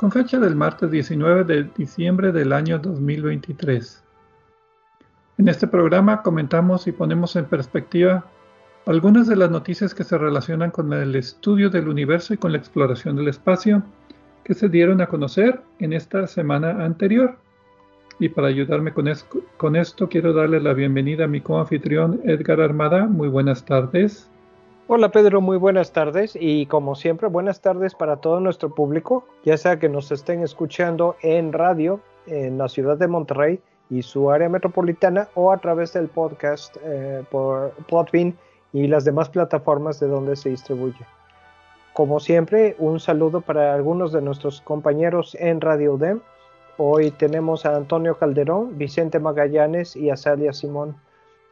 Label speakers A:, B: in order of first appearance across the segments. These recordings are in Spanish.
A: con fecha del martes 19 de diciembre del año 2023. En este programa comentamos y ponemos en perspectiva algunas de las noticias que se relacionan con el estudio del universo y con la exploración del espacio que se dieron a conocer en esta semana anterior. Y para ayudarme con, con esto quiero darle la bienvenida a mi coanfitrión Edgar Armada. Muy buenas tardes.
B: Hola Pedro, muy buenas tardes y como siempre buenas tardes para todo nuestro público, ya sea que nos estén escuchando en radio en la ciudad de Monterrey y su área metropolitana o a través del podcast eh, por Plotbean y las demás plataformas de donde se distribuye. Como siempre, un saludo para algunos de nuestros compañeros en Radio DEM. Hoy tenemos a Antonio Calderón, Vicente Magallanes y a Salia Simón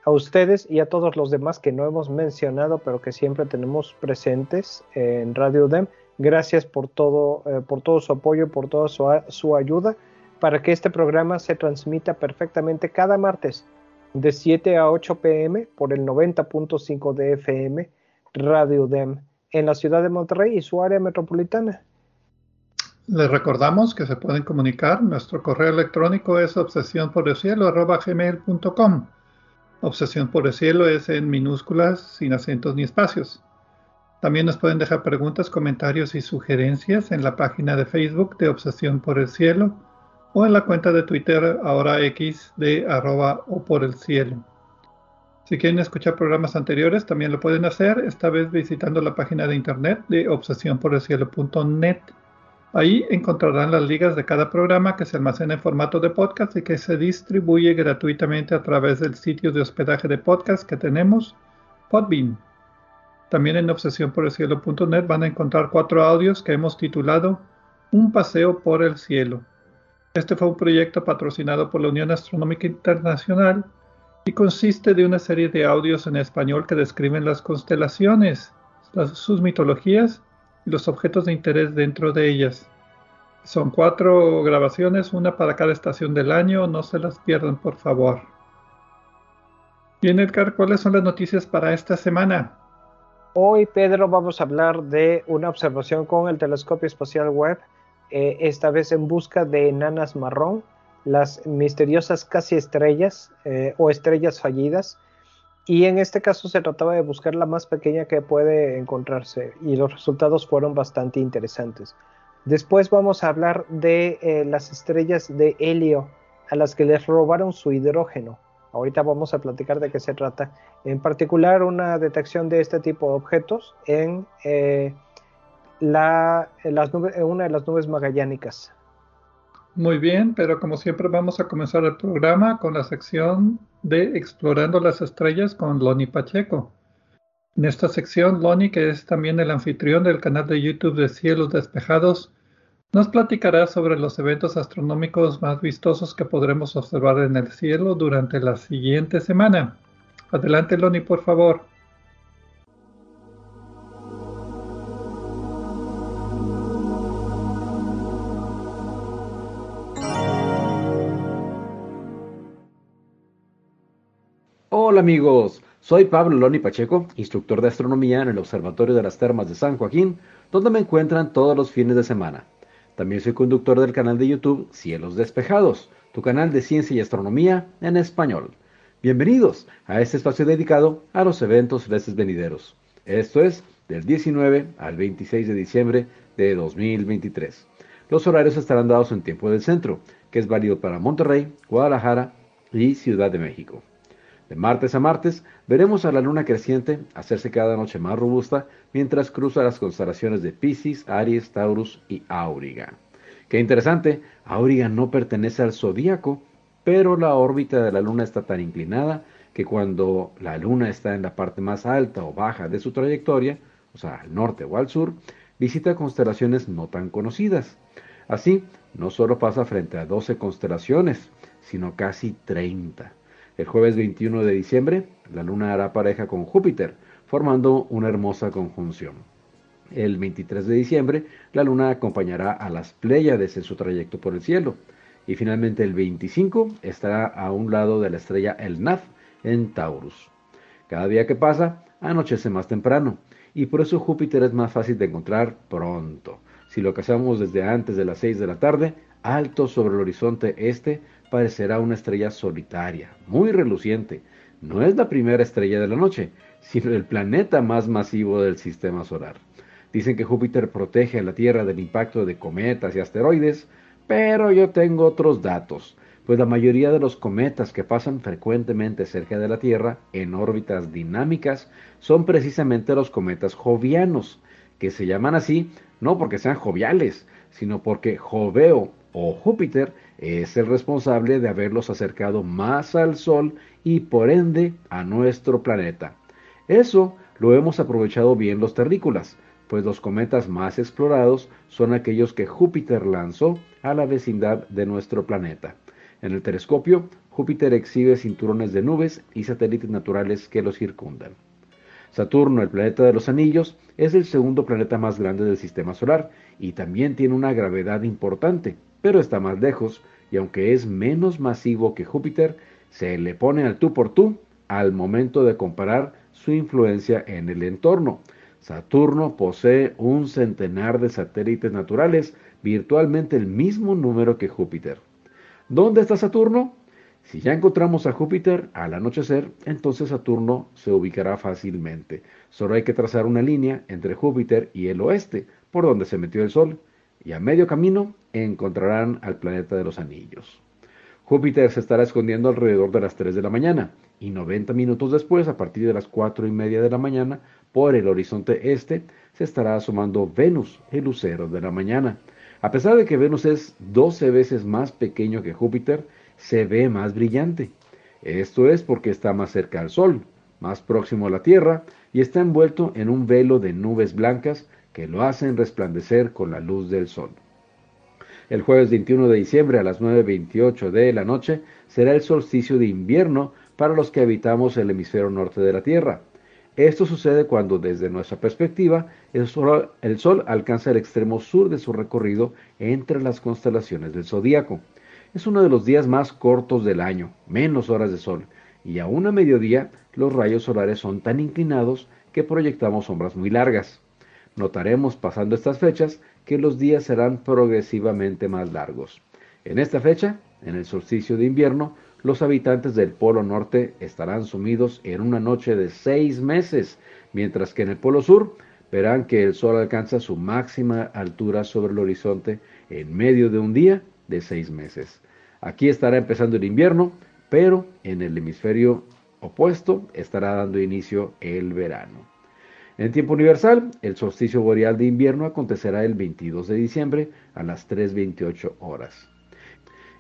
B: a ustedes y a todos los demás que no hemos mencionado, pero que siempre tenemos presentes en Radio DEM. Gracias por todo, eh, por todo su apoyo, por toda su, su, ayuda para que este programa se transmita perfectamente cada martes de 7 a 8 pm por el 90.5 de FM Radio DEM en la ciudad de Monterrey y su área metropolitana.
A: Les recordamos que se pueden comunicar. Nuestro correo electrónico es obsesión Obsesión por el cielo es en minúsculas, sin acentos ni espacios. También nos pueden dejar preguntas, comentarios y sugerencias en la página de Facebook de Obsesión por el Cielo o en la cuenta de Twitter ahora X de arroba o por el cielo. Si quieren escuchar programas anteriores, también lo pueden hacer, esta vez visitando la página de internet de obsesiónporelcielo.net. Ahí encontrarán las ligas de cada programa que se almacena en formato de podcast y que se distribuye gratuitamente a través del sitio de hospedaje de podcast que tenemos, Podbean. También en obsesiónporelcielo.net van a encontrar cuatro audios que hemos titulado Un paseo por el cielo. Este fue un proyecto patrocinado por la Unión Astronómica Internacional y consiste de una serie de audios en español que describen las constelaciones, sus mitologías los objetos de interés dentro de ellas. Son cuatro grabaciones, una para cada estación del año, no se las pierdan por favor. Bien Edgar, ¿cuáles son las noticias para esta semana?
B: Hoy Pedro vamos a hablar de una observación con el telescopio espacial Webb, eh, esta vez en busca de enanas marrón, las misteriosas casi estrellas eh, o estrellas fallidas y en este caso se trataba de buscar la más pequeña que puede encontrarse y los resultados fueron bastante interesantes. Después vamos a hablar de eh, las estrellas de helio a las que les robaron su hidrógeno. Ahorita vamos a platicar de qué se trata. En particular una detección de este tipo de objetos en, eh, la, en una de las nubes magallánicas.
A: Muy bien, pero como siempre vamos a comenzar el programa con la sección de Explorando las Estrellas con Loni Pacheco. En esta sección, Loni, que es también el anfitrión del canal de YouTube de Cielos Despejados, nos platicará sobre los eventos astronómicos más vistosos que podremos observar en el cielo durante la siguiente semana. Adelante, Loni, por favor.
C: Hola amigos, soy Pablo Loni Pacheco, instructor de astronomía en el Observatorio de las Termas de San Joaquín, donde me encuentran todos los fines de semana. También soy conductor del canal de YouTube Cielos Despejados, tu canal de ciencia y astronomía en español. Bienvenidos a este espacio dedicado a los eventos veces venideros. Esto es del 19 al 26 de diciembre de 2023. Los horarios estarán dados en tiempo del centro, que es válido para Monterrey, Guadalajara y Ciudad de México. De martes a martes veremos a la luna creciente hacerse cada noche más robusta mientras cruza las constelaciones de Pisces, Aries, Taurus y Auriga. Qué interesante, Auriga no pertenece al zodíaco, pero la órbita de la luna está tan inclinada que cuando la luna está en la parte más alta o baja de su trayectoria, o sea, al norte o al sur, visita constelaciones no tan conocidas. Así, no solo pasa frente a 12 constelaciones, sino casi 30. El jueves 21 de diciembre, la luna hará pareja con Júpiter, formando una hermosa conjunción. El 23 de diciembre, la luna acompañará a las Pléyades en su trayecto por el cielo. Y finalmente el 25 estará a un lado de la estrella El Naf en Taurus. Cada día que pasa, anochece más temprano, y por eso Júpiter es más fácil de encontrar pronto. Si lo cazamos desde antes de las 6 de la tarde, alto sobre el horizonte este, parecerá una estrella solitaria, muy reluciente. No es la primera estrella de la noche, sino el planeta más masivo del sistema solar. Dicen que Júpiter protege a la Tierra del impacto de cometas y asteroides, pero yo tengo otros datos, pues la mayoría de los cometas que pasan frecuentemente cerca de la Tierra en órbitas dinámicas son precisamente los cometas jovianos, que se llaman así no porque sean joviales, sino porque Joveo o Júpiter es el responsable de haberlos acercado más al Sol y por ende a nuestro planeta. Eso lo hemos aprovechado bien los terrícolas, pues los cometas más explorados son aquellos que Júpiter lanzó a la vecindad de nuestro planeta. En el telescopio, Júpiter exhibe cinturones de nubes y satélites naturales que los circundan. Saturno, el planeta de los anillos, es el segundo planeta más grande del sistema solar y también tiene una gravedad importante, pero está más lejos y aunque es menos masivo que Júpiter, se le pone al tú por tú al momento de comparar su influencia en el entorno. Saturno posee un centenar de satélites naturales, virtualmente el mismo número que Júpiter. ¿Dónde está Saturno? Si ya encontramos a Júpiter al anochecer, entonces Saturno se ubicará fácilmente. Solo hay que trazar una línea entre Júpiter y el oeste, por donde se metió el Sol, y a medio camino encontrarán al planeta de los anillos. Júpiter se estará escondiendo alrededor de las 3 de la mañana y 90 minutos después, a partir de las 4 y media de la mañana, por el horizonte este, se estará asomando Venus, el lucero de la mañana. A pesar de que Venus es 12 veces más pequeño que Júpiter, se ve más brillante. Esto es porque está más cerca al Sol, más próximo a la Tierra, y está envuelto en un velo de nubes blancas que lo hacen resplandecer con la luz del sol. El jueves 21 de diciembre a las 9.28 de la noche será el solsticio de invierno para los que habitamos el hemisferio norte de la Tierra. Esto sucede cuando desde nuestra perspectiva el sol, alcanza el extremo sur de su recorrido entre las constelaciones del zodíaco. Es uno de los días más cortos del año, menos horas de sol, y aún a mediodía los rayos solares son tan inclinados que proyectamos sombras muy largas. Notaremos pasando estas fechas que los días serán progresivamente más largos. En esta fecha, en el solsticio de invierno, los habitantes del Polo Norte estarán sumidos en una noche de seis meses, mientras que en el Polo Sur verán que el Sol alcanza su máxima altura sobre el horizonte en medio de un día de seis meses. Aquí estará empezando el invierno, pero en el hemisferio opuesto estará dando inicio el verano. En tiempo universal, el solsticio boreal de invierno acontecerá el 22 de diciembre a las 3.28 horas.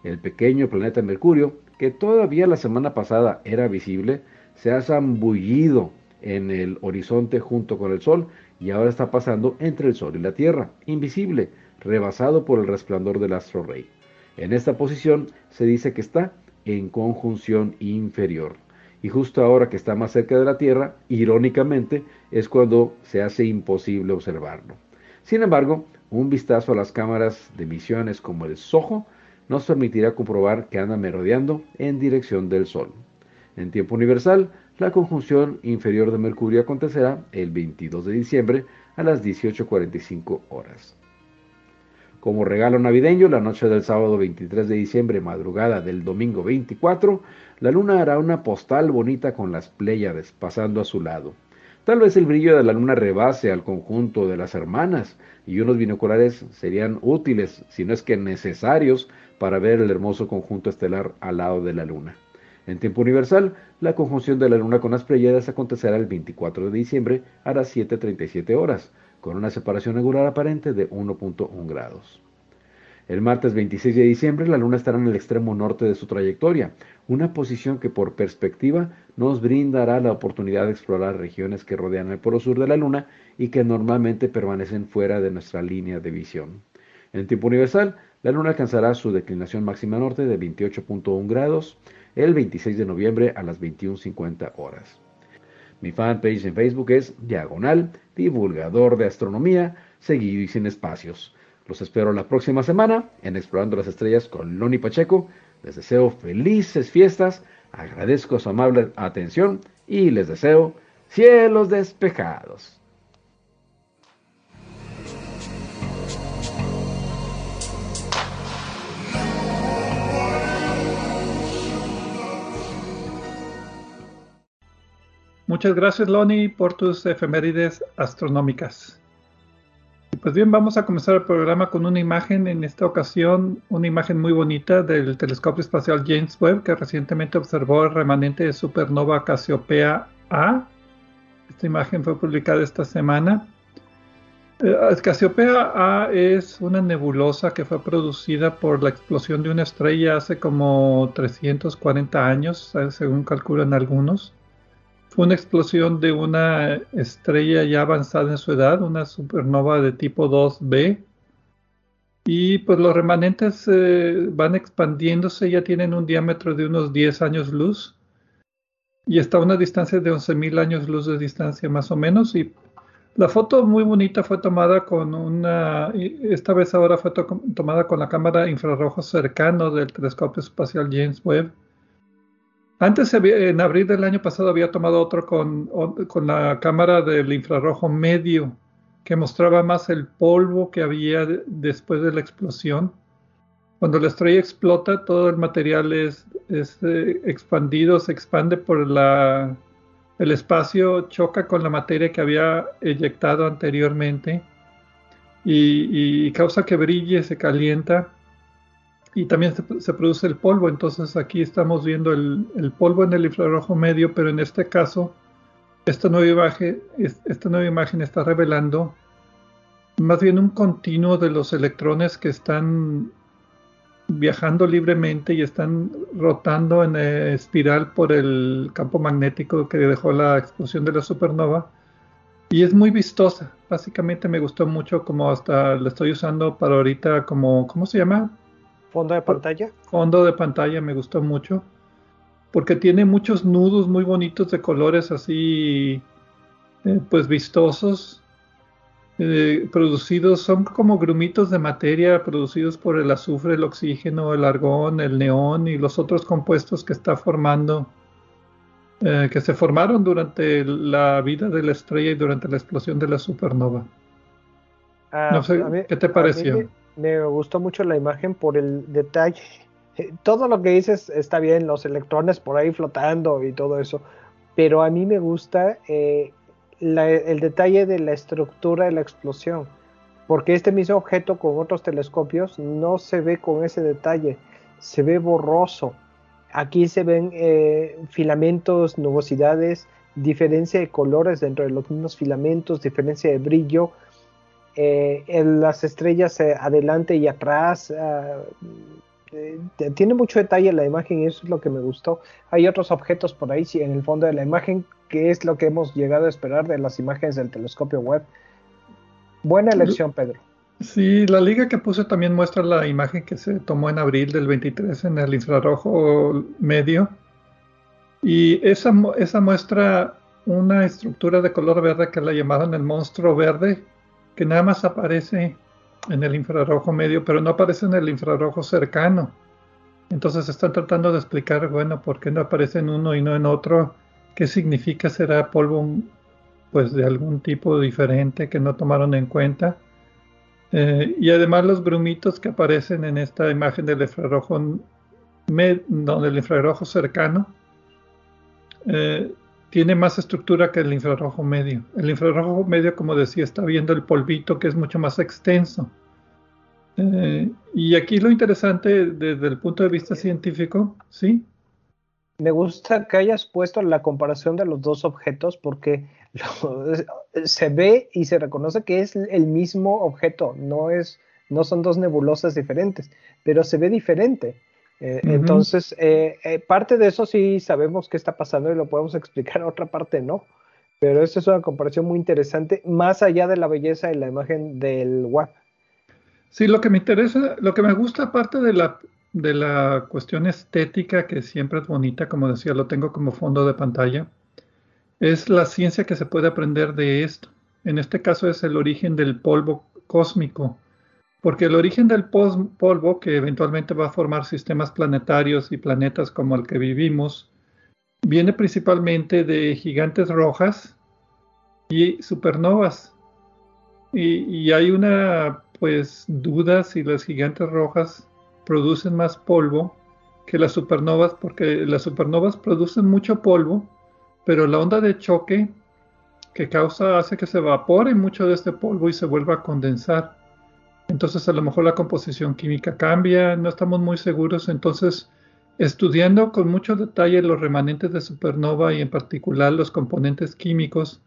C: El pequeño planeta Mercurio, que todavía la semana pasada era visible, se ha zambullido en el horizonte junto con el Sol y ahora está pasando entre el Sol y la Tierra, invisible, rebasado por el resplandor del astro rey. En esta posición se dice que está en conjunción inferior y justo ahora que está más cerca de la Tierra, irónicamente, es cuando se hace imposible observarlo. Sin embargo, un vistazo a las cámaras de misiones como el SOHO nos permitirá comprobar que anda merodeando en dirección del Sol. En tiempo universal, la conjunción inferior de Mercurio acontecerá el 22 de diciembre a las 18.45 horas. Como regalo navideño, la noche del sábado 23 de diciembre, madrugada del domingo 24, la luna hará una postal bonita con las Pléyades pasando a su lado. Tal vez el brillo de la luna rebase al conjunto de las hermanas y unos binoculares serían útiles, si no es que necesarios, para ver el hermoso conjunto estelar al lado de la luna. En tiempo universal, la conjunción de la luna con las Pleiades acontecerá el 24 de diciembre a las 7.37 horas, con una separación angular aparente de 1.1 grados. El martes 26 de diciembre la Luna estará en el extremo norte de su trayectoria, una posición que por perspectiva nos brindará la oportunidad de explorar regiones que rodean el polo sur de la Luna y que normalmente permanecen fuera de nuestra línea de visión. En tiempo universal, la Luna alcanzará su declinación máxima norte de 28.1 grados el 26 de noviembre a las 21.50 horas. Mi fanpage en Facebook es Diagonal, divulgador de astronomía, seguido y sin espacios. Los espero la próxima semana en Explorando las Estrellas con Loni Pacheco. Les deseo felices fiestas, agradezco su amable atención y les deseo cielos despejados.
A: Muchas gracias, Loni, por tus efemérides astronómicas. Pues bien, vamos a comenzar el programa con una imagen, en esta ocasión una imagen muy bonita del telescopio espacial James Webb que recientemente observó el remanente de supernova Cassiopeia A. Esta imagen fue publicada esta semana. Eh, Cassiopeia A es una nebulosa que fue producida por la explosión de una estrella hace como 340 años, según calculan algunos una explosión de una estrella ya avanzada en su edad, una supernova de tipo 2b. Y pues los remanentes eh, van expandiéndose, ya tienen un diámetro de unos 10 años luz. Y está a una distancia de 11.000 años luz de distancia más o menos. Y la foto muy bonita fue tomada con una, esta vez ahora fue tomada con la cámara infrarrojo cercano del telescopio espacial James Webb antes, en abril del año pasado, había tomado otro con, con, la cámara del infrarrojo medio, que mostraba más el polvo que había después de la explosión. Cuando la estrella explota, todo el material es, eh, expandido, se expande por la, el espacio, choca con la materia que había eyectado anteriormente y, y causa que brille, se calienta y también se, produce el polvo. Entonces aquí estamos viendo el, polvo en el infrarrojo medio, pero en este caso, esta nueva imagen, esta nueva imagen está revelando más bien un continuo de los electrones que están viajando libremente y están rotando en espiral por el campo magnético que dejó la explosión de la supernova. Y es muy vistosa. Básicamente me gustó mucho como hasta la estoy usando para ahorita como, ¿cómo se llama?
B: Fondo de pantalla.
A: Fondo de pantalla me gustó mucho. Porque tiene muchos nudos muy bonitos de colores así, eh, pues vistosos. Eh, producidos, son como grumitos de materia producidos por el azufre, el oxígeno, el argón, el neón y los otros compuestos que está formando, eh, que se formaron durante la vida de la estrella y durante la explosión de la supernova. Ah, no sé, ¿qué te pareció?
B: Me gustó mucho la imagen por el detalle. Todo lo que dices está bien, los electrones por ahí flotando y todo eso, pero a mí me gusta eh, el detalle de la estructura de la explosión, porque este mismo objeto con otros telescopios no se ve con ese detalle, se ve borroso. Aquí se ven eh, filamentos, nubosidades, diferencia de colores dentro de los mismos filamentos, diferencia de brillo, eh, las estrellas eh, adelante y atrás. Ah, eh, tiene mucho detalle la imagen y eso es lo que me gustó. Hay otros objetos por ahí sí, en el fondo de la imagen, que es lo que hemos llegado a esperar de las imágenes del telescopio web. Buena elección, Pedro.
A: Sí, la liga que puse también muestra la imagen que se tomó en abril del 23 en el infrarrojo medio. Y esa, esa muestra una estructura de color verde que la llamaban el monstruo verde, que nada más aparece en el infrarrojo medio, pero no aparece en el infrarrojo cercano. Entonces están tratando de explicar, bueno, por qué no aparece en uno y no en otro, qué significa será polvo pues de algún tipo diferente que no tomaron en cuenta. Eh, y además los grumitos que aparecen en esta imagen del infrarrojo, donde el infrarrojo cercano, eh, tiene más estructura que el infrarrojo medio. El infrarrojo medio, como decía, está viendo el polvito que es mucho más extenso. Eh, y aquí lo interesante desde el punto de vista científico, ¿sí?
B: Me gusta que hayas puesto la comparación de los dos objetos porque se ve y se reconoce que es el mismo objeto, no, es, no son dos nebulosas diferentes, pero se ve diferente. Eh, entonces, eh, eh, parte de eso sí sabemos qué está pasando y lo podemos explicar, otra parte no. Pero esta es una comparación muy interesante, más allá de la belleza y la imagen del WAP.
A: Sí, lo que me interesa, lo que me gusta aparte de la, de la cuestión estética, que siempre es bonita, como decía, lo tengo como fondo de pantalla, es la ciencia que se puede aprender de esto. En este caso es el origen del polvo cósmico porque el origen del polvo, que eventualmente va a formar sistemas planetarios y planetas como el que vivimos, viene principalmente de gigantes rojas y supernovas. Y, hay una pues duda si las gigantes rojas producen más polvo que las supernovas, porque las supernovas producen mucho polvo, pero la onda de choque que causa hace que se evapore mucho de este polvo y se vuelva a condensar. Entonces a lo mejor la composición química cambia, no estamos muy seguros. Entonces, estudiando con mucho detalle los remanentes de supernova y en particular los componentes químicos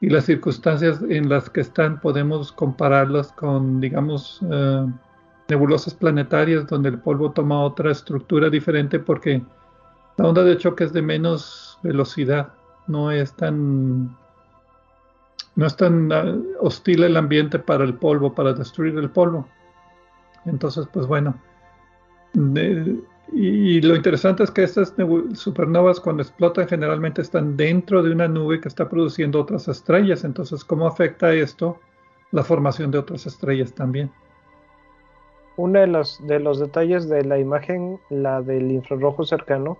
A: y las circunstancias en las que están, podemos compararlas con, digamos, eh, nebulosas planetarias donde el polvo toma otra estructura diferente porque la onda de choque es de menos velocidad, no es tan no es tan ah, hostil el ambiente para el polvo, para destruir el polvo. Entonces, pues bueno. y, lo interesante es que estas supernovas cuando explotan generalmente están dentro de una nube que está produciendo otras estrellas. Entonces, ¿cómo afecta esto la formación de otras estrellas también?
B: Uno de los, de los detalles de la imagen, la del infrarrojo cercano,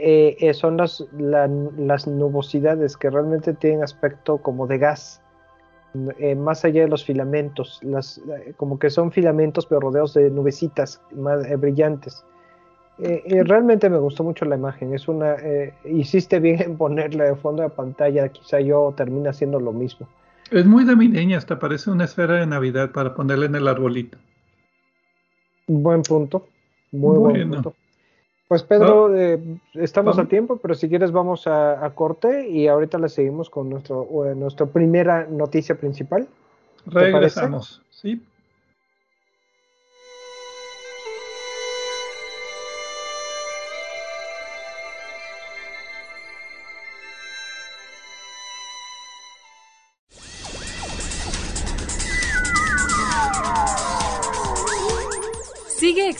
B: eh, eh, son las, las nubosidades que realmente tienen aspecto como de gas, eh, más allá de los filamentos, las, como que son filamentos pero rodeados de nubecitas más brillantes. realmente me gustó mucho la imagen, es una, hiciste bien en ponerla de fondo de pantalla, quizá yo termine haciendo lo mismo.
A: Es muy de hasta parece una esfera de Navidad para ponerla en el arbolito.
B: Buen punto, muy buen punto. Pues Pedro, eh, estamos a tiempo, pero si quieres vamos a, corte y ahorita le seguimos con nuestro, nuestra primera noticia principal.
A: Regresamos, sí.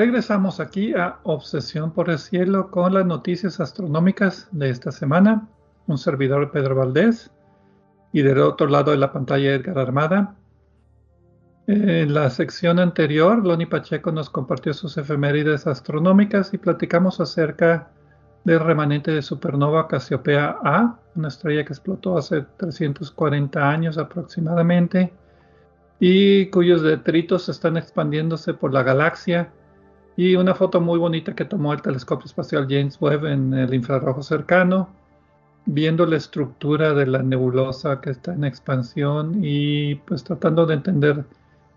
A: Regresamos aquí a Obsesión por el Cielo con las noticias astronómicas de esta semana un servidor Pedro Valdés y del otro lado de la pantalla Edgar Armada. En la sección anterior, Loni Pacheco nos compartió sus efemérides astronómicas y platicamos acerca del remanente de supernova Casiopea A, una estrella que explotó hace 340 años aproximadamente y cuyos detritos están expandiéndose por la galaxia. Y una foto muy bonita que tomó el telescopio espacial James Webb en el infrarrojo cercano, viendo la estructura de la nebulosa que está en expansión y pues tratando de entender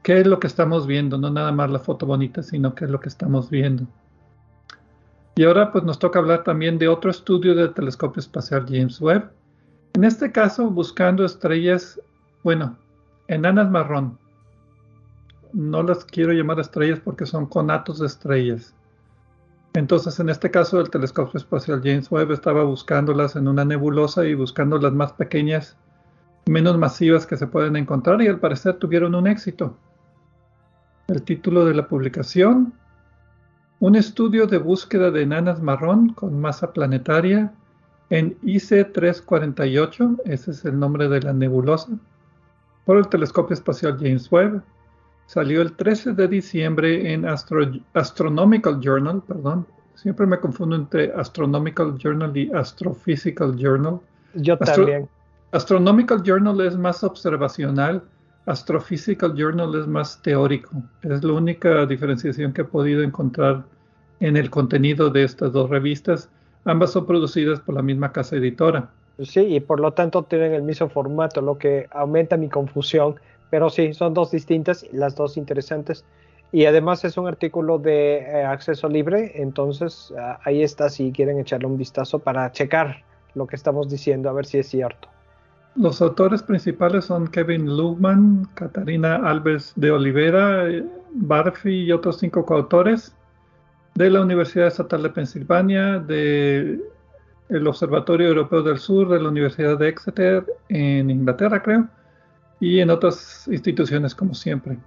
A: qué es lo que estamos viendo, no nada más la foto bonita, sino qué es lo que estamos viendo. Y ahora pues nos toca hablar también de otro estudio del telescopio espacial James Webb. En este caso buscando estrellas, bueno, enanas marrón. No las quiero llamar estrellas porque son conatos de estrellas. Entonces, en este caso, el telescopio espacial James Webb estaba buscándolas en una nebulosa y buscando las más pequeñas, menos masivas que se pueden encontrar y al parecer tuvieron un éxito. El título de la publicación, un estudio de búsqueda de enanas marrón con masa planetaria en IC348, ese es el nombre de la nebulosa, por el telescopio espacial James Webb. Salió el 13 de diciembre en Astronomical Journal, perdón, siempre me confundo entre Astronomical Journal y Astrophysical Journal.
B: Yo también.
A: Astronomical Journal es más observacional, Astrophysical Journal es más teórico. Es la única diferenciación que he podido encontrar en el contenido de estas dos revistas. Ambas son producidas por la misma casa editora.
B: Sí, y por lo tanto tienen el mismo formato, lo que aumenta mi confusión. Pero sí, son dos distintas, las dos interesantes. Y además es un artículo de eh, acceso libre, entonces ah, ahí está si quieren echarle un vistazo para checar lo que estamos diciendo, a ver si es cierto.
A: Los autores principales son Kevin Lugman, Catarina Alves de Olivera, eh, Barfi y otros cinco coautores de la Universidad Estatal de Pensilvania, de el Observatorio Europeo del Sur de la Universidad de Exeter en Inglaterra, creo, y en otras instituciones como siempre.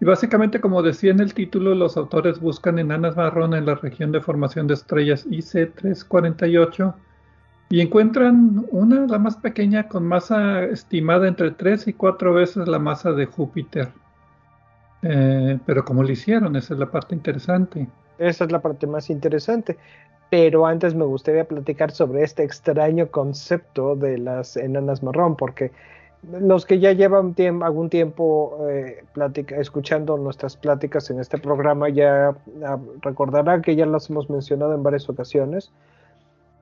A: Y básicamente, como decía en el título, los autores buscan enanas marrón en la región de formación de estrellas IC348 y encuentran una, la más pequeña, con masa estimada entre 3 y 4 veces la masa de Júpiter. Eh, pero ¿cómo lo hicieron? Esa es la parte interesante.
B: Esa es la parte más interesante pero antes me gustaría platicar sobre este extraño concepto de las enanas marrón, porque los que ya llevan algún tiempo eh, escuchando nuestras pláticas en este programa ya recordarán que ya las hemos mencionado en varias ocasiones.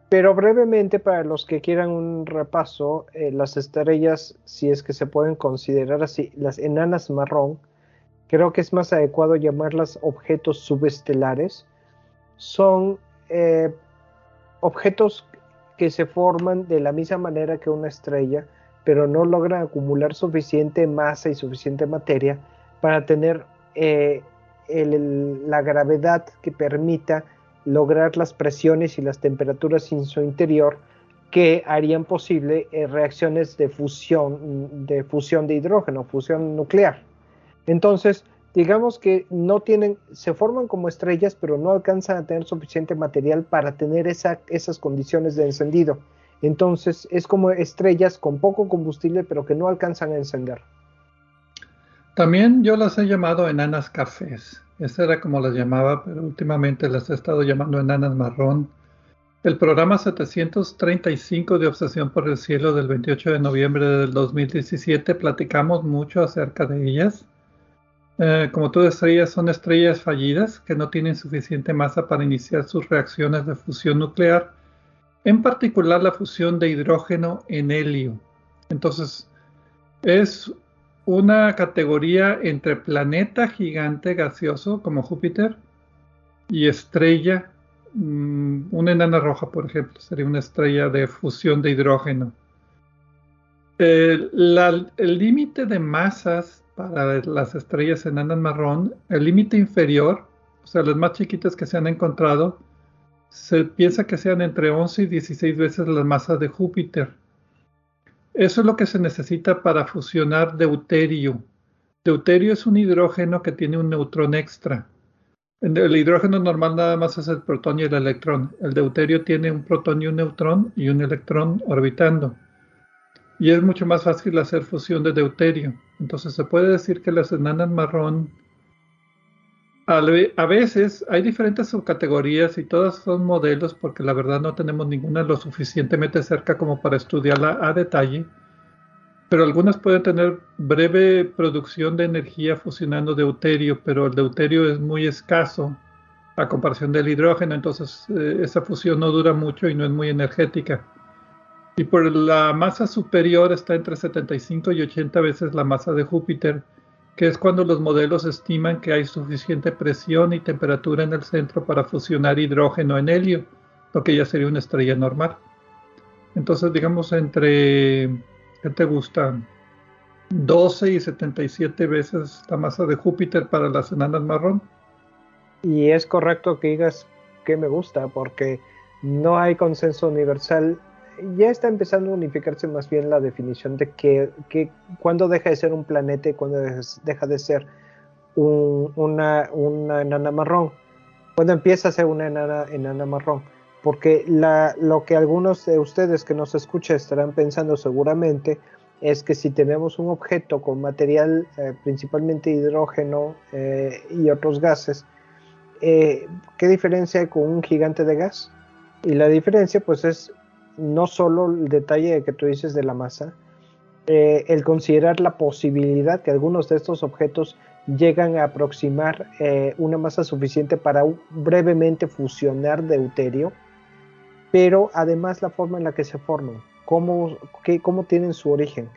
B: Pero brevemente, para los que quieran un repaso, eh, las estrellas, si es que se pueden considerar así, las enanas marrón, creo que es más adecuado llamarlas objetos subestelares, son eh, objetos que se forman de la misma manera que una estrella, pero no logran acumular suficiente masa y suficiente materia para tener eh, la gravedad que permita lograr las presiones y las temperaturas en su interior que harían posible eh, reacciones de fusión, de fusión de hidrógeno, fusión nuclear. Entonces, digamos que no tienen, se forman como estrellas, pero no alcanzan a tener suficiente material para tener esas condiciones de encendido. Entonces es como estrellas con poco combustible, pero que no alcanzan a encender.
A: También yo las he llamado enanas cafés. Esa era como las llamaba, pero últimamente las he estado llamando enanas marrón. El programa 735 de Obsesión por el Cielo del 28 de noviembre del 2017 platicamos mucho acerca de ellas eh, como tú decías, son estrellas fallidas que no tienen suficiente masa para iniciar sus reacciones de fusión nuclear, en particular la fusión de hidrógeno en helio. Entonces, es una categoría entre planeta gigante gaseoso como Júpiter y estrella, mm, una enana roja, por ejemplo, sería una estrella de fusión de hidrógeno. el límite de masas para las estrellas enanas marrón, el límite inferior, o sea, las más chiquitas que se han encontrado, se piensa que sean entre 11 y 16 veces la masa de Júpiter. Eso es lo que se necesita para fusionar deuterio. Deuterio es un hidrógeno que tiene un neutrón extra. El hidrógeno normal nada más es el protón y el electrón. El deuterio tiene un protón y un neutrón y un electrón orbitando y es mucho más fácil hacer fusión de deuterio. Entonces se puede decir que las enanas marrón a veces hay diferentes subcategorías y todas son modelos porque la verdad no tenemos ninguna lo suficientemente cerca como para estudiarla a detalle, pero algunas pueden tener breve producción de energía fusionando deuterio, pero el deuterio es muy escaso a comparación del hidrógeno, entonces eh, esa fusión no dura mucho y no es muy energética. Y por la masa superior está entre 75 y 80 veces la masa de Júpiter que es cuando los modelos estiman que hay suficiente presión y temperatura en el centro para fusionar hidrógeno en helio, lo que ya sería una estrella normal. Entonces, digamos, entre, ¿qué te gusta? 12 y 77 veces la masa de Júpiter para las enanas marrón.
B: Y es correcto que digas que me gusta, porque no hay consenso universal ya está empezando a unificarse más bien la definición de que, que cuando deja de ser un planeta y cuando deja de ser una, una, enana marrón. Cuando empieza a ser una enana, enana marrón. Porque lo que algunos de ustedes que nos escuchan estarán pensando seguramente es que si tenemos un objeto con material eh, principalmente hidrógeno eh, y otros gases, eh, ¿qué diferencia hay con un gigante de gas? Y la diferencia pues es no solo el detalle que tú dices de la masa, eh, el considerar la posibilidad que algunos de estos objetos llegan a aproximar eh, una masa suficiente para brevemente fusionar deuterio, pero además la forma en la que se forman, cómo, cómo tienen su origen,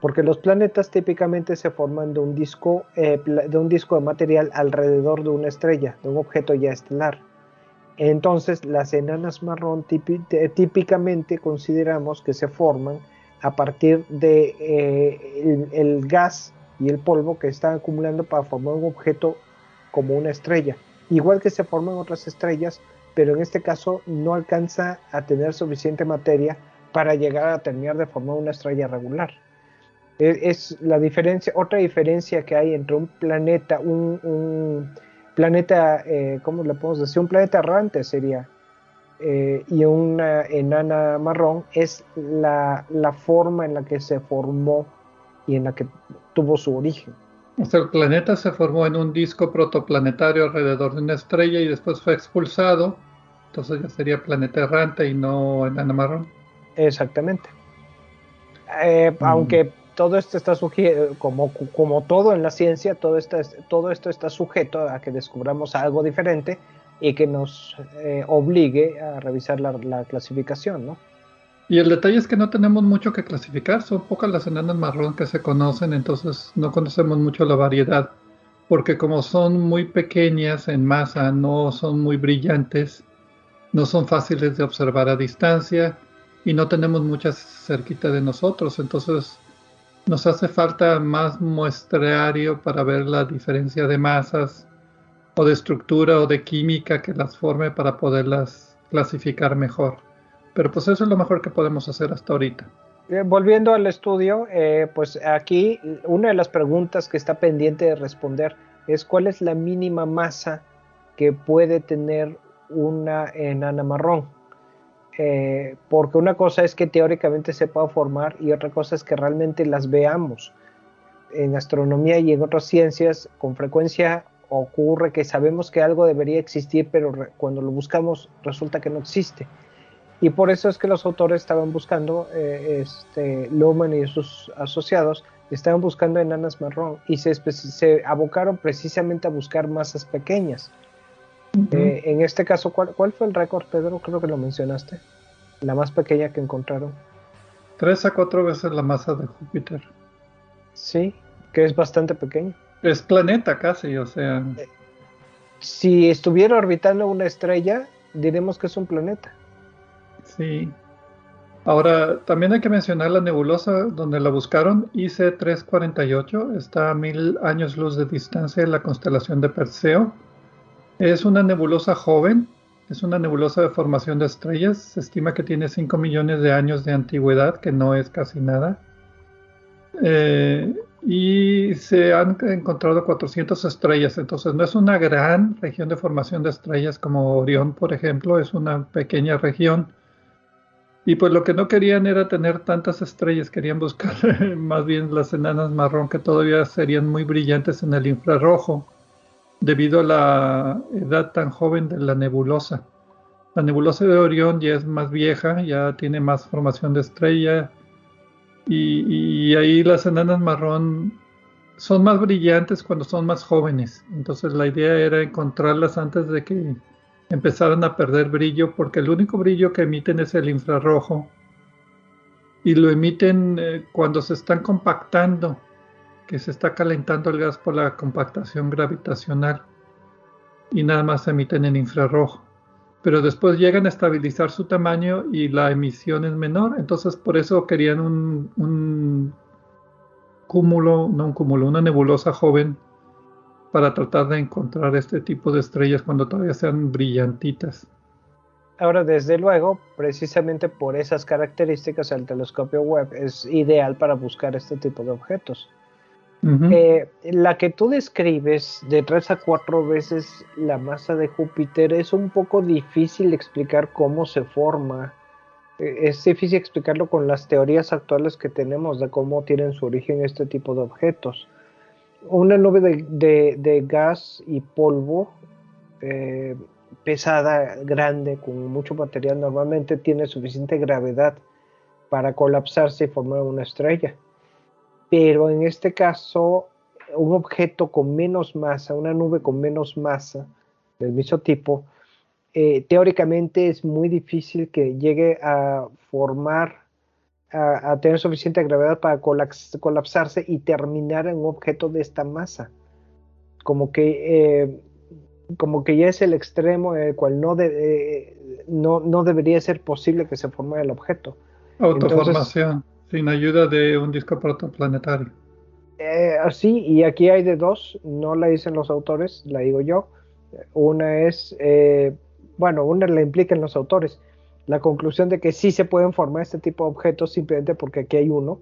B: porque los planetas típicamente se forman de un disco, eh, de un disco de material alrededor de una estrella, de un objeto ya estelar. Entonces, las enanas marrón típicamente consideramos que se forman a partir de eh, el, gas y el polvo que están acumulando para formar un objeto como una estrella. Igual que se forman otras estrellas, pero en este caso no alcanza a tener suficiente materia para llegar a terminar de formar una estrella regular. E, es, la diferencia, otra diferencia que hay entre un planeta, un planeta, eh, ¿cómo le podemos decir? Un planeta errante sería. Eh, y una enana marrón es la, forma en la que se formó y en la que tuvo su origen.
A: O sea, el planeta se formó en un disco protoplanetario alrededor de una estrella y después fue expulsado. Entonces ya sería planeta errante y no enana marrón.
B: Exactamente. Eh, mm. Aunque todo esto está sujeto, como, como todo en la ciencia, todo, esto, todo esto está sujeto a que descubramos algo diferente y que nos eh, obligue a revisar la, clasificación, ¿no?
A: Y el detalle es que no tenemos mucho que clasificar, son pocas las enanas marrón que se conocen, entonces no conocemos mucho la variedad, porque como son muy pequeñas en masa, no son muy brillantes, no son fáciles de observar a distancia y no tenemos muchas cerquita de nosotros, entonces nos hace falta más muestrario para ver la diferencia de masas o de estructura o de química que las forme para poderlas clasificar mejor. Pero pues eso es lo mejor que podemos hacer hasta ahorita.
B: volviendo al estudio, eh, pues aquí una de las preguntas que está pendiente de responder es cuál es la mínima masa que puede tener una enana marrón. Eh, porque una cosa es que teóricamente se pueda formar y otra cosa es que realmente las veamos. En astronomía y en otras ciencias con frecuencia ocurre que sabemos que algo debería existir, pero cuando lo buscamos resulta que no existe. Y por eso es que los autores estaban buscando, eh, este, Luhmann y sus asociados, estaban buscando enanas marrón y se abocaron precisamente a buscar masas pequeñas. Eh, en este caso, ¿cuál, fue el récord, Pedro? Creo que lo mencionaste. La más pequeña que encontraron.
A: Tres a cuatro veces la masa de Júpiter.
B: Sí, que es bastante pequeño.
A: Es planeta casi, o sea. Eh,
B: si estuviera orbitando una estrella, diremos que es un planeta.
A: Sí. Ahora, también hay que mencionar la nebulosa donde la buscaron, IC348, está a mil años luz de distancia de la constelación de Perseo es una nebulosa joven, es una nebulosa de formación de estrellas. Se estima que tiene 5 millones de años de antigüedad, que no es casi nada. Eh, y se han encontrado 400 estrellas, entonces no es una gran región de formación de estrellas como Orión, por ejemplo, es una pequeña región. Y pues lo que no querían era tener tantas estrellas, querían buscar más bien las enanas marrón que todavía serían muy brillantes en el infrarrojo debido a la edad tan joven de la nebulosa. La nebulosa de Orión ya es más vieja, ya tiene más formación de estrella y, ahí las enanas marrón son más brillantes cuando son más jóvenes. Entonces la idea era encontrarlas antes de que empezaran a perder brillo, porque el único brillo que emiten es el infrarrojo. Y lo emiten eh, cuando se están compactando, que se está calentando el gas por la compactación gravitacional. Y nada más se emiten en infrarrojo pero después llegan a estabilizar su tamaño y la emisión es menor. Entonces por eso querían un, cúmulo, no un cúmulo, una nebulosa joven para tratar de encontrar este tipo de estrellas cuando todavía sean brillantitas.
B: Ahora, desde luego, precisamente por esas características, el telescopio Webb es ideal para buscar este tipo de objetos. Eh, la que tú describes de tres a cuatro veces la masa de Júpiter es un poco difícil explicar cómo se forma. E, es difícil explicarlo con las teorías actuales que tenemos de cómo tienen su origen este tipo de objetos. Una nube de, gas y polvo eh, pesada, grande, con mucho material, normalmente tiene suficiente gravedad para colapsarse y formar una estrella pero en este caso un objeto con menos masa, una nube con menos masa del mismo tipo, eh, teóricamente es muy difícil que llegue a formar, a, tener suficiente gravedad para colapsarse y terminar en un objeto de esta masa. Como que, eh, como que ya es el extremo en el cual no, eh, no, no, debería ser posible que se forme el objeto.
A: Autoformación. Sin ayuda de un disco protoplanetario.
B: Eh, sí, y aquí hay de dos, no la dicen los autores, la digo yo. Una es, eh, bueno, una la implican los autores, la conclusión de que sí se pueden formar este tipo de objetos simplemente porque aquí hay uno,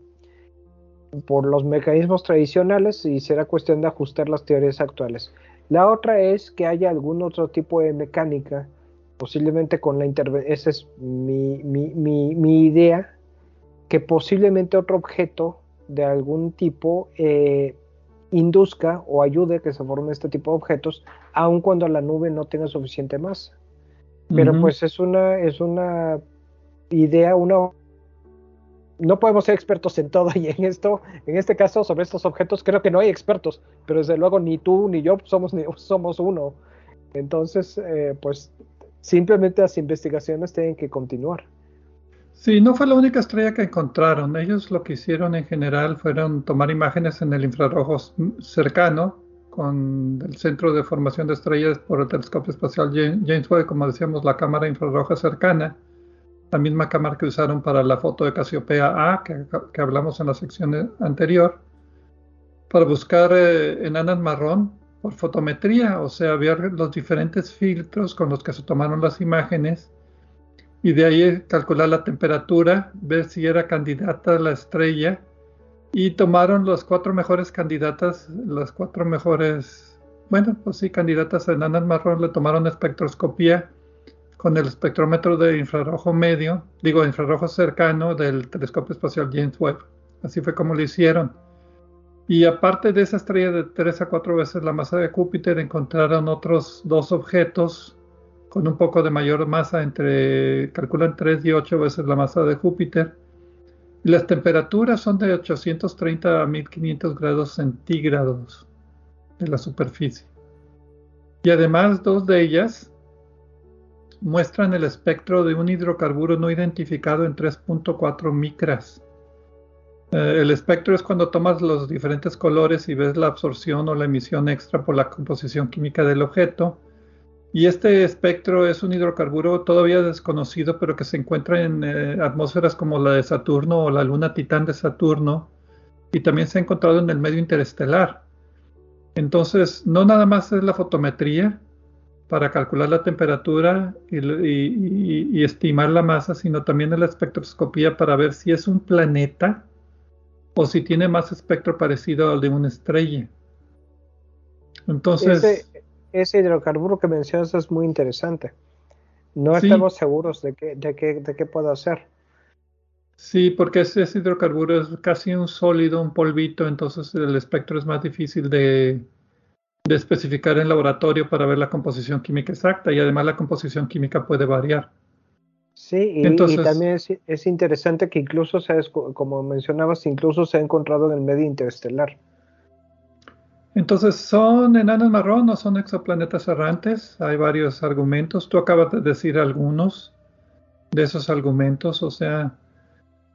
B: por los mecanismos tradicionales y será cuestión de ajustar las teorías actuales. La otra es que haya algún otro tipo de mecánica, posiblemente con la intervención, esa es mi, mi, mi, mi idea, que posiblemente otro objeto de algún tipo eh, induzca o ayude a que se formen este tipo de objetos, aun cuando la nube no tenga suficiente masa. Pero pues es una, es una idea, una no podemos ser expertos en todo y en esto, en este caso sobre estos objetos creo que no hay expertos, pero desde luego ni tú ni yo somos ni, somos uno. Entonces, eh, pues simplemente las investigaciones tienen que continuar.
A: Sí, no fue la única estrella que encontraron. Ellos lo que hicieron en general fueron tomar imágenes en el infrarrojo cercano con el centro de formación de estrellas por el telescopio espacial James Webb, como decíamos, la cámara infrarroja cercana, la misma cámara que usaron para la foto de Casiopea A, que, hablamos en la sección anterior, para buscar eh, enanas marrón por fotometría, o sea, ver los diferentes filtros con los que se tomaron las imágenes y de ahí calcular la temperatura, ver si era candidata a la estrella y tomaron las cuatro mejores candidatas, las cuatro mejores, bueno, pues sí, candidatas a enanas marrón, le tomaron espectroscopía con el espectrómetro de infrarrojo medio, digo infrarrojo cercano del telescopio espacial James Webb. Así fue como lo hicieron. Y aparte de esa estrella de tres a cuatro veces la masa de Júpiter, encontraron otros dos objetos con un poco de mayor masa, entre, calculan 3 y 8 veces la masa de Júpiter. Y las temperaturas son de 830 a 1500 grados centígrados de la superficie. Y además dos de ellas muestran el espectro de un hidrocarburo no identificado en 3.4 micras. Eh, el espectro es cuando tomas los diferentes colores y ves la absorción o la emisión extra por la composición química del objeto y este espectro es un hidrocarburo todavía desconocido, pero que se encuentra en eh, atmósferas como la de Saturno o la luna Titán de Saturno, y también se ha encontrado en el medio interestelar. Entonces, no nada más es la fotometría para calcular la temperatura y, estimar la masa, sino también la espectroscopía para ver si es un planeta o si tiene más espectro parecido al de una estrella.
B: Entonces hidrocarburo que mencionas es muy interesante. No estamos seguros de qué, de, qué, de qué puede hacer.
A: Sí, porque ese, hidrocarburo es casi un sólido, un polvito, entonces el espectro es más difícil de, de especificar en laboratorio para ver la composición química exacta y además la composición química puede variar.
B: Sí, y, también es, interesante que incluso, se, como mencionabas, incluso se ha encontrado en el medio interestelar.
A: Entonces, ¿son enanos marrón o son exoplanetas errantes? Hay varios argumentos. Tú acabas de decir algunos de esos argumentos, o sea,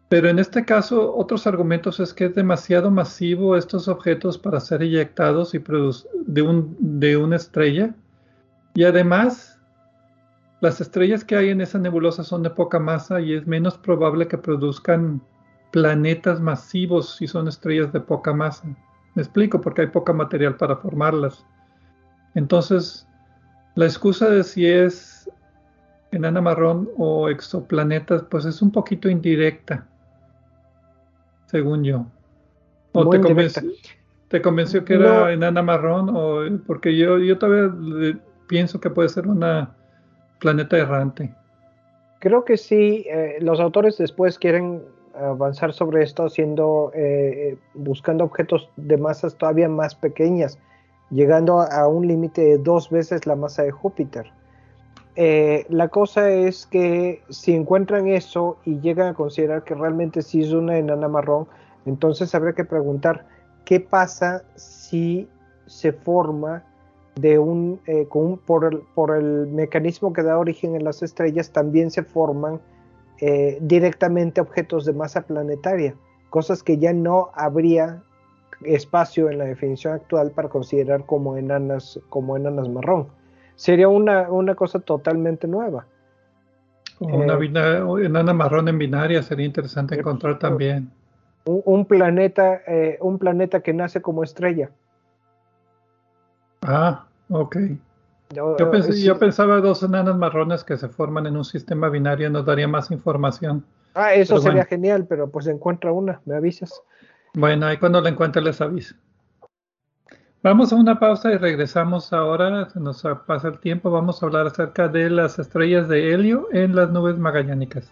A: pero en este caso, otros argumentos es que es demasiado masivo estos objetos para ser eyectados y de, un, de una estrella. Y además, las estrellas que hay en esa nebulosa son de poca masa y es menos probable que produzcan planetas masivos si son estrellas de poca masa. Me explico, porque hay poca material para formarlas. Entonces, la excusa de si es enana marrón o exoplanetas, pues es un poquito indirecta, según yo. ¿O te convenció, te convenció, que era enana marrón? O, porque yo, yo todavía pienso que puede ser una planeta errante.
B: Creo que sí, eh, los autores después quieren avanzar sobre esto haciendo, eh, buscando objetos de masas todavía más pequeñas, llegando a, un límite de dos veces la masa de Júpiter. Eh, la cosa es que si encuentran eso y llegan a considerar que realmente sí es una enana marrón, entonces habría que preguntar qué pasa si se forma de un, eh, por, el, por el mecanismo que da origen en las estrellas, también se forman eh, directamente objetos de masa planetaria, cosas que ya no habría espacio en la definición actual para considerar como enanas, como enanas marrón. Sería una, una cosa totalmente nueva.
A: Una eh, enana marrón en binaria sería interesante encontrar también.
B: Un, planeta, eh, un planeta que nace como estrella.
A: Ah, ok. Yo, yo, pensaba dos enanas marrones que se forman en un sistema binario nos daría más información.
B: Ah, eso sería genial, pero pues encuentra una, me avisas.
A: Bueno, ahí cuando la encuentre les aviso. Vamos a una pausa y regresamos ahora, se nos pasa el tiempo, vamos a hablar acerca de las estrellas de helio en las nubes magallánicas.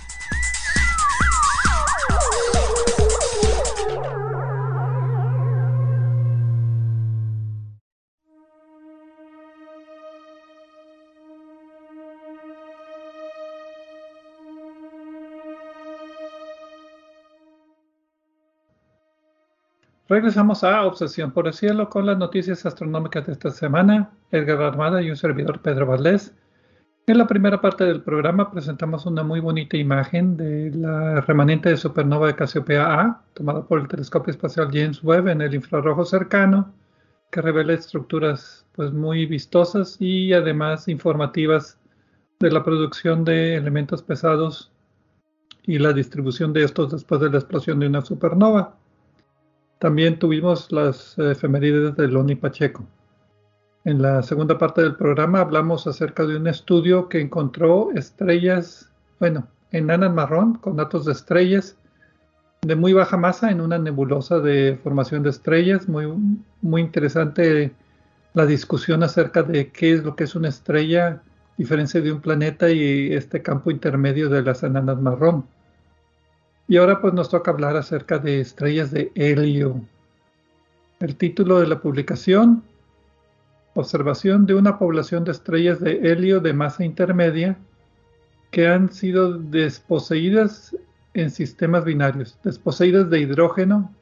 A: Regresamos a Obsesión por el Cielo con las noticias astronómicas de esta semana. Edgar Armada y un servidor Pedro Valdés. En la primera parte del programa presentamos una muy bonita imagen de la remanente de supernova de Casiopea A, tomada por el telescopio espacial James Webb en el infrarrojo cercano, que revela estructuras pues muy vistosas y además informativas de la producción de elementos pesados y la distribución de estos después de la explosión de una supernova. También tuvimos las efemérides de Loni Pacheco. En la segunda parte del programa hablamos acerca de un estudio que encontró estrellas, bueno, enanas marrón con datos de estrellas de muy baja masa en una nebulosa de formación de estrellas. Muy, muy interesante la discusión acerca de qué es lo que es una estrella, diferencia de un planeta y este campo intermedio de las enanas marrón. Y ahora pues nos toca hablar acerca de estrellas de helio. El título de la publicación, observación de una población de estrellas de helio de masa intermedia que han sido desposeídas en sistemas binarios, desposeídas de hidrógeno,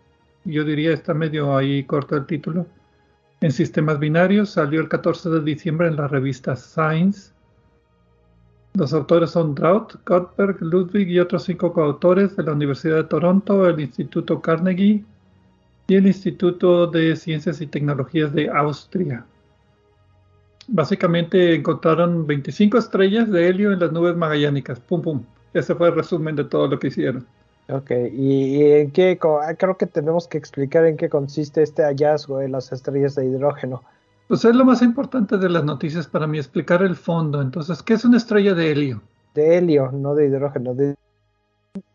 A: yo diría está medio ahí corto el título, en sistemas binarios, salió el 14 de diciembre en la revista Science. Los autores son Draut, Gottberg, Ludwig y otros cinco coautores de la Universidad de Toronto, el Instituto Carnegie y el Instituto de Ciencias y Tecnologías de Austria. Básicamente encontraron 25 estrellas de helio en las nubes magallánicas. Pum, pum. Ese fue el resumen de todo lo que hicieron.
B: Ok, ¿y, en qué? Ah, creo que tenemos que explicar en qué consiste este hallazgo de las estrellas de hidrógeno.
A: Pues es lo más importante de las noticias para mí, explicar el fondo. Entonces, ¿qué es una estrella de helio?
B: De helio, no de hidrógeno.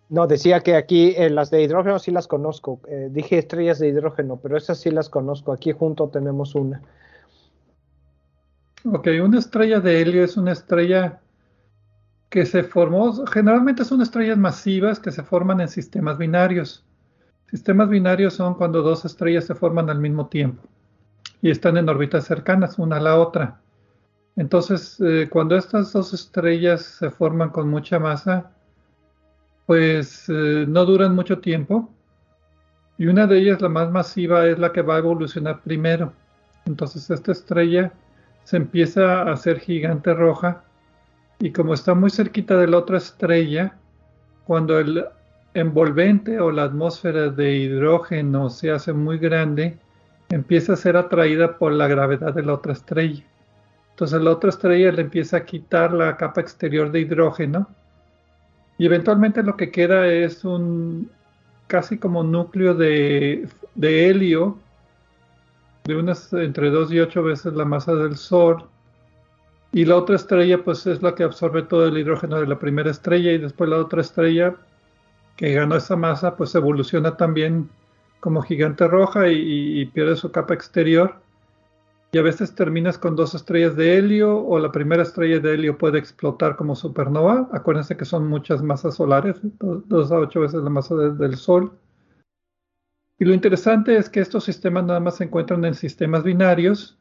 B: No, decía que aquí eh, las de hidrógeno sí las conozco. Eh, dije estrellas de hidrógeno, pero esas sí las conozco. Aquí junto tenemos una.
A: Ok, una estrella de helio es una estrella que se formó, generalmente son estrellas masivas que se forman en sistemas binarios. Sistemas binarios son cuando dos estrellas se forman al mismo tiempo y están en órbitas cercanas una a la otra. Entonces, eh, cuando estas dos estrellas se forman con mucha masa, pues eh, no duran mucho tiempo. Y una de ellas, la más masiva, es la que va a evolucionar primero. Entonces, esta estrella se empieza a hacer gigante roja y como está muy cerquita de la otra estrella, cuando el envolvente o la atmósfera de hidrógeno se hace muy grande, empieza a ser atraída por la gravedad de la otra estrella. Entonces la otra estrella le empieza a quitar la capa exterior de hidrógeno y eventualmente lo que queda es un casi como núcleo de, de helio de unas entre 2 y 8 veces la masa del Sol y la otra estrella, pues es la que absorbe todo el hidrógeno de la primera estrella y después la otra estrella que ganó esa masa, pues evoluciona también como gigante roja y, pierde su capa exterior. Y a veces terminas con dos estrellas de helio o la primera estrella de helio puede explotar como supernova. Acuérdense que son muchas masas solares, dos, a ocho veces la masa del Sol. Y lo interesante es que estos sistemas nada más se encuentran en sistemas binarios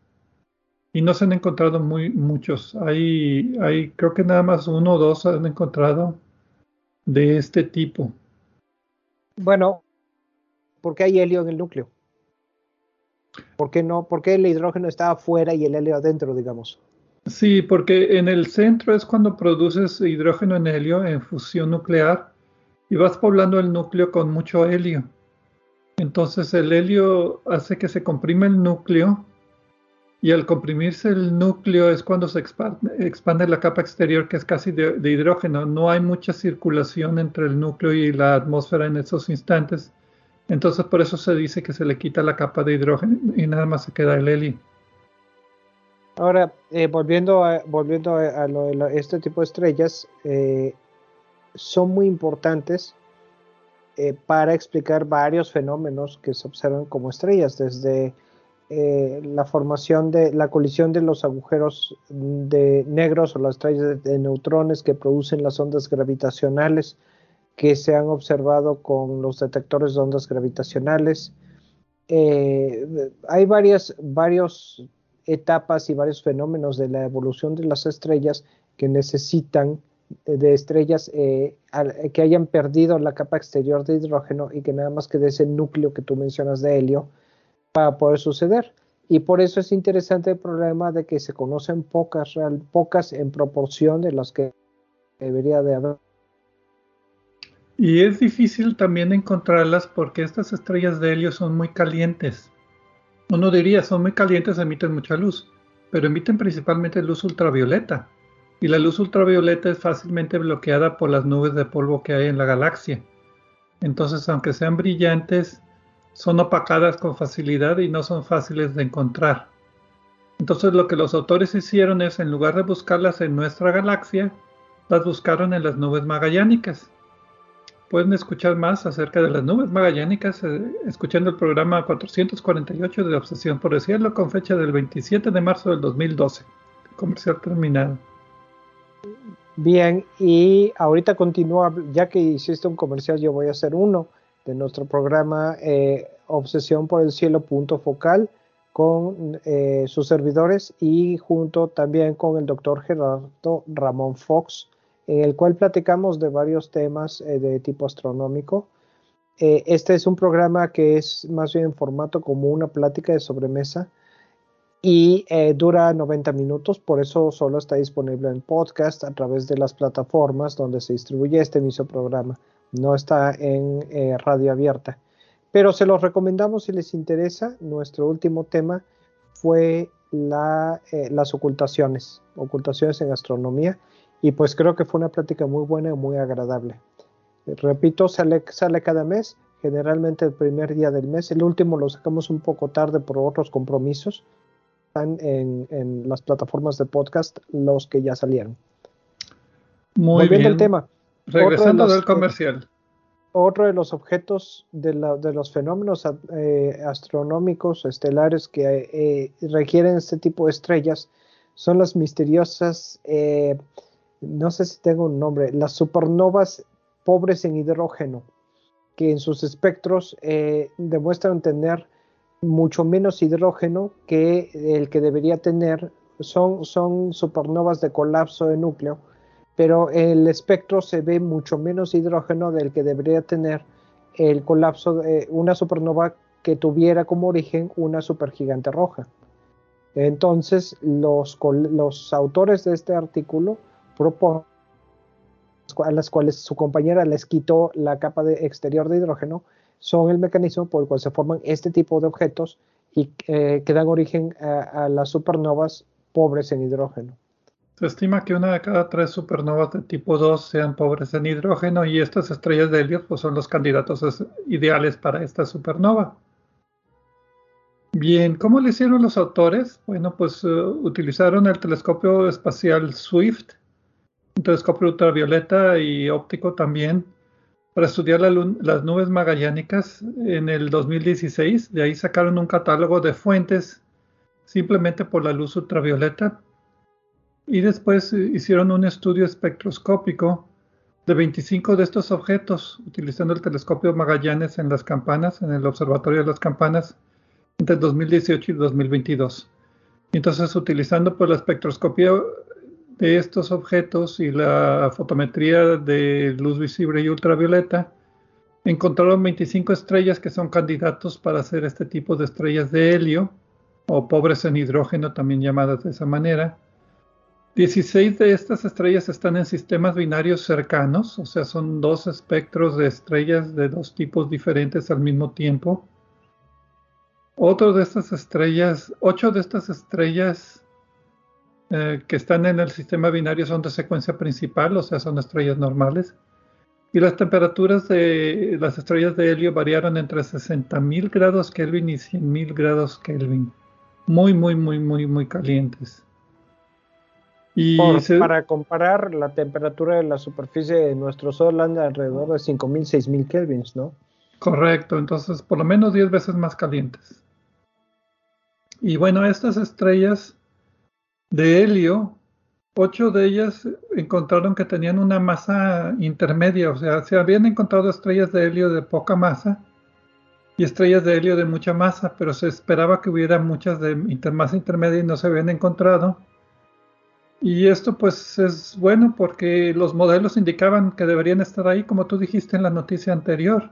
A: y no se han encontrado muy muchos. Hay, hay creo que nada más uno o dos han encontrado de este tipo.
B: Bueno, ¿por qué hay helio en el núcleo? ¿Por qué no? ¿Por qué el hidrógeno está afuera y el helio adentro, digamos?
A: Sí, porque en el centro es cuando produces hidrógeno en helio en fusión nuclear y vas poblando el núcleo con mucho helio. Entonces el helio hace que se comprime el núcleo y al comprimirse el núcleo es cuando se expande, la capa exterior que es casi de, hidrógeno. No hay mucha circulación entre el núcleo y la atmósfera en esos instantes. Entonces por eso se dice que se le quita la capa de hidrógeno y nada más se queda el helio.
B: Ahora, eh, volviendo a, volviendo a, este tipo de estrellas, eh, son muy importantes eh, para explicar varios fenómenos que se observan como estrellas, desde la formación de la colisión de los agujeros de negros o las estrellas de, neutrones que producen las ondas gravitacionales que se han observado con los detectores de ondas gravitacionales. Eh, hay varias varios etapas y varios fenómenos de la evolución de las estrellas que necesitan de estrellas eh, que hayan perdido la capa exterior de hidrógeno y que nada más quede ese núcleo que tú mencionas de helio para poder suceder. Y por eso es interesante el problema de que se conocen pocas, pocas en proporción de las que debería de haber.
A: Y es difícil también encontrarlas porque estas estrellas de helio son muy calientes. Uno diría, son muy calientes, emiten mucha luz, pero emiten principalmente luz ultravioleta. Y la luz ultravioleta es fácilmente bloqueada por las nubes de polvo que hay en la galaxia. Entonces, aunque sean brillantes, son opacadas con facilidad y no son fáciles de encontrar. Entonces lo que los autores hicieron es, en lugar de buscarlas en nuestra galaxia, las buscaron en las nubes magallánicas, pueden escuchar más acerca de las nubes magallánicas eh, escuchando el programa 448 de Obsesión por el Cielo con fecha del 27 de marzo del 2012. Comercial terminado.
B: Bien, y ahorita continúa, ya que hiciste un comercial, yo voy a hacer uno de nuestro programa eh, Obsesión por el Cielo punto focal con eh, sus servidores y junto también con el doctor Gerardo Ramón Fox, en el cual platicamos de varios temas eh, de tipo astronómico. este es un programa que es más bien en formato como una plática de sobremesa y dura 90 minutos, por eso solo está disponible en podcast a través de las plataformas donde se distribuye este mismo programa no está en eh, radio abierta. Pero se los recomendamos si les interesa. Nuestro último tema fue eh, las ocultaciones, ocultaciones en astronomía. Y pues creo que fue una plática muy buena y muy agradable. Repito, sale, sale cada mes, generalmente el primer día del mes. El último lo sacamos un poco tarde por otros compromisos. Están en, las plataformas de podcast los que ya salieron.
A: Muy bien.
B: tema.
A: Regresando del comercial.
B: Otro de los objetos de, los fenómenos eh, astronómicos estelares que eh, requieren este tipo de estrellas son las misteriosas, eh, no sé si tengo un nombre, las supernovas pobres en hidrógeno, que en sus espectros demuestran tener mucho menos hidrógeno que el que debería tener. Son, son supernovas de colapso de núcleo pero el espectro se ve mucho menos hidrógeno del que debería tener el colapso de una supernova que tuviera como origen una supergigante roja. Entonces, los, los autores de este artículo proponen a las cuales su compañera les quitó la capa de exterior de hidrógeno, son el mecanismo por el cual se forman este tipo de objetos y eh, que dan origen a las supernovas pobres en hidrógeno.
A: Se estima que una de cada tres supernovas de tipo 2 sean pobres en hidrógeno y estas estrellas de helio pues, son los candidatos ideales para esta supernova. Bien, ¿cómo lo hicieron los autores? Bueno, pues uh, utilizaron el telescopio espacial Swift, un telescopio ultravioleta y óptico también, para estudiar las nubes magallánicas en el 2016. De ahí sacaron un catálogo de fuentes simplemente por la luz ultravioleta y después eh, hicieron un estudio espectroscópico de 25 de estos objetos utilizando el telescopio Magallanes en las campanas, en el Observatorio de las Campanas, entre 2018 y 2022. Entonces, utilizando pues, la espectroscopía de estos objetos y la fotometría de luz visible y ultravioleta, encontraron 25 estrellas que son candidatos para hacer este tipo de estrellas de helio, o pobres en hidrógeno, también llamadas de esa manera 16 de estas estrellas están en sistemas binarios cercanos, o sea, son dos espectros de estrellas de dos tipos diferentes al mismo tiempo. Otro de estas estrellas, ocho de estas estrellas eh, que están en el sistema binario son de secuencia principal, o sea, son estrellas normales. Y las temperaturas de las estrellas de helio variaron entre 60.000 grados Kelvin y 100.000 grados Kelvin. Muy, muy, muy, muy, muy calientes.
B: Y Para comparar, la temperatura de la superficie de nuestro Sol anda alrededor de 5.000, 6.000 kelvins, ¿no?
A: Correcto, entonces por lo menos 10 veces más calientes. Y bueno, estas estrellas de helio, ocho de ellas encontraron que tenían una masa intermedia, o sea, se habían encontrado estrellas de helio de poca masa y estrellas de helio de mucha masa, pero se esperaba que hubiera muchas de masa intermedia y no se habían encontrado. Y esto pues es bueno porque los modelos indicaban que deberían estar ahí, como tú dijiste en la noticia anterior.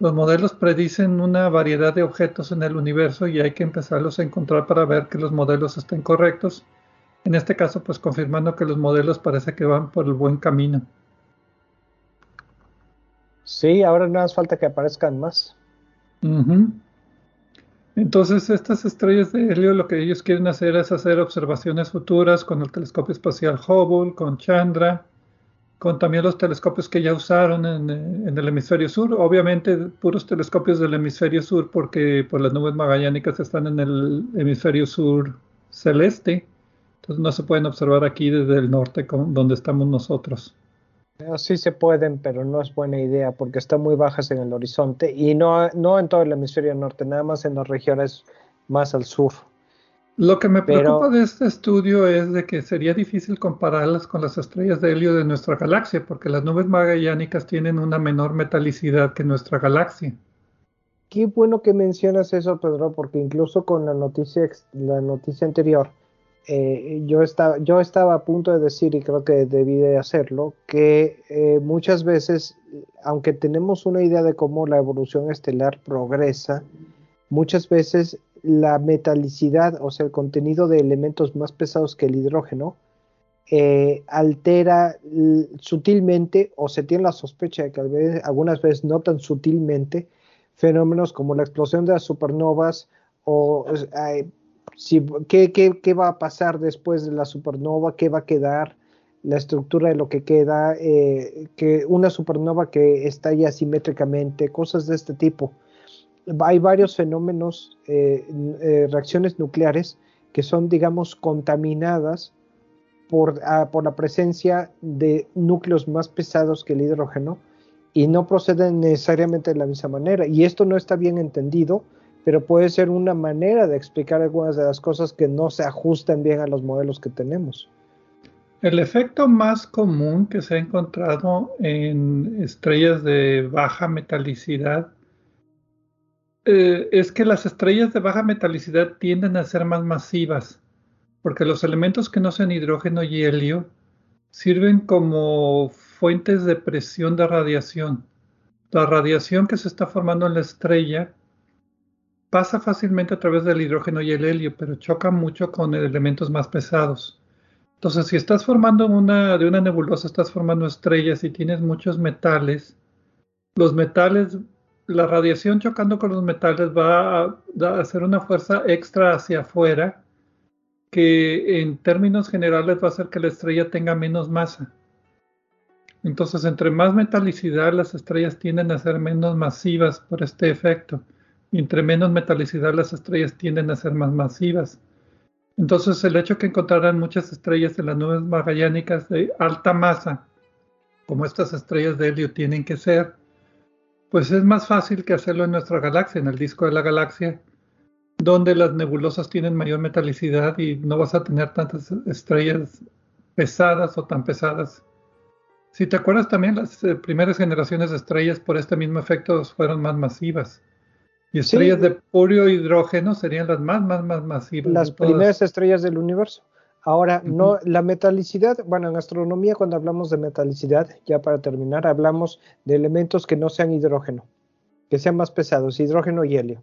A: Los modelos predicen una variedad de objetos en el universo y hay que empezarlos a encontrar para ver que los modelos estén correctos. En este caso, pues confirmando que los modelos parece que van por el buen camino.
B: Sí, ahora no hace falta que aparezcan más.
A: Entonces, estas estrellas de helio lo que ellos quieren hacer es hacer observaciones futuras con el telescopio espacial Hubble, con Chandra, con también los telescopios que ya usaron en, el hemisferio sur. Obviamente, puros telescopios del hemisferio sur, porque pues, las nubes magallánicas están en el hemisferio sur celeste. Entonces, no se pueden observar aquí desde el norte, donde estamos nosotros.
B: Sí se pueden, pero no es buena idea porque están muy bajas en el horizonte y no, no en todo el hemisferio norte, nada más en las regiones más al sur.
A: Lo que me preocupa de este estudio es de que sería difícil compararlas con las estrellas de helio de nuestra galaxia, porque las nubes magallánicas tienen una menor metalicidad que nuestra galaxia.
B: Qué bueno que mencionas eso, Pedro, porque incluso con la noticia, la noticia anterior, eh, yo, estaba, yo estaba a punto de decir, y creo que debí de hacerlo, que eh, muchas veces, aunque tenemos una idea de cómo la evolución estelar progresa, muchas veces la metalicidad, o sea, el contenido de elementos más pesados que el hidrógeno, eh, altera sutilmente, o se tiene la sospecha de que algunas veces no tan sutilmente, fenómenos como la explosión de las supernovas o si, ¿qué, qué, va a pasar después de la supernova, qué va a quedar, la estructura de lo que queda, eh, que una supernova que estalla asimétricamente, cosas de este tipo. Hay varios fenómenos, eh, eh, reacciones nucleares que son, digamos, contaminadas ah, por la presencia de núcleos más pesados que el hidrógeno y no proceden necesariamente de la misma manera. Y esto no está bien entendido pero puede ser una manera de explicar algunas de las cosas que no se ajustan bien a los modelos que tenemos.
A: El efecto más común que se ha encontrado en estrellas de baja metalicidad eh, es que las estrellas de baja metalicidad tienden a ser más masivas, porque los elementos que no sean hidrógeno y helio sirven como fuentes de presión de radiación. La radiación que se está formando en la estrella pasa fácilmente a través del hidrógeno y el helio, pero choca mucho con elementos más pesados. Entonces, si estás formando una, de una nebulosa, estás formando estrellas y tienes muchos metales, los metales, la radiación chocando con los metales va a, a hacer una fuerza extra hacia afuera que en términos generales va a hacer que la estrella tenga menos masa. Entonces, entre más metalicidad, las estrellas tienden a ser menos masivas por este efecto entre menos metalicidad las estrellas tienden a ser más masivas. Entonces el hecho que encontraran muchas estrellas en las nubes magallánicas de alta masa, como estas estrellas de helio tienen que ser, pues es más fácil que hacerlo en nuestra galaxia, en el disco de la galaxia, donde las nebulosas tienen mayor metalicidad y no vas a tener tantas estrellas pesadas o tan pesadas. Si te acuerdas también, las eh, primeras generaciones de estrellas por este mismo efecto fueron más masivas. Y estrellas de puro hidrógeno serían las más, más, más masivas.
B: Las primeras estrellas del universo. Ahora, no, la metalicidad, bueno, en astronomía cuando hablamos de metalicidad, ya para terminar, hablamos de elementos que no sean hidrógeno, que sean más pesados, hidrógeno y helio.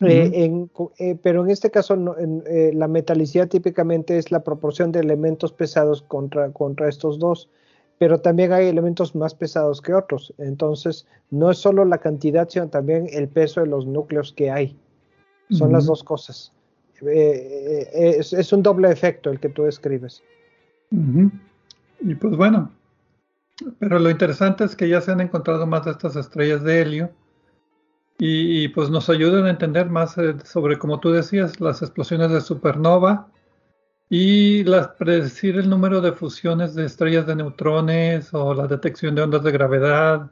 B: Eh, eh, pero en este caso, eh, la metalicidad típicamente es la proporción de elementos pesados contra, contra estos dos pero también hay elementos más pesados que otros. Entonces, no es solo la cantidad, sino también el peso de los núcleos que hay. Son las dos cosas. Eh, eh, es, un doble efecto el que tú describes.
A: Y pues bueno, pero lo interesante es que ya se han encontrado más de estas estrellas de helio y, pues nos ayudan a entender más eh, sobre, como tú decías, las explosiones de supernova y las, predecir el número de fusiones de estrellas de neutrones o la detección de ondas de gravedad,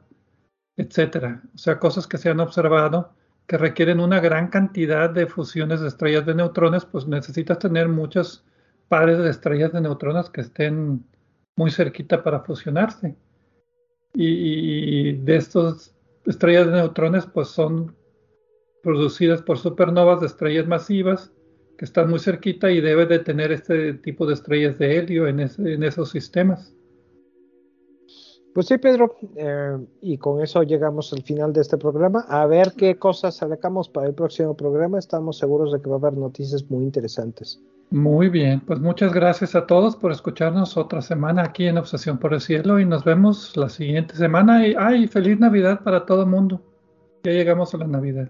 A: etcétera. O sea, cosas que se han observado que requieren una gran cantidad de fusiones de estrellas de neutrones, pues necesitas tener muchos pares de estrellas de neutrones que estén muy cerquita para fusionarse. Y, y de estas estrellas de neutrones, pues son producidas por supernovas de estrellas masivas que está muy cerquita y debe de tener este tipo de estrellas de helio en, esos sistemas.
B: Pues sí, Pedro, eh, y con eso llegamos al final de este programa. A ver qué cosas sacamos para el próximo programa. Estamos seguros de que va a haber noticias muy interesantes.
A: Muy bien, pues muchas gracias a todos por escucharnos otra semana aquí en Obsesión por el Cielo y nos vemos la siguiente semana. Y ay, feliz Navidad para todo el mundo. Ya llegamos a la Navidad.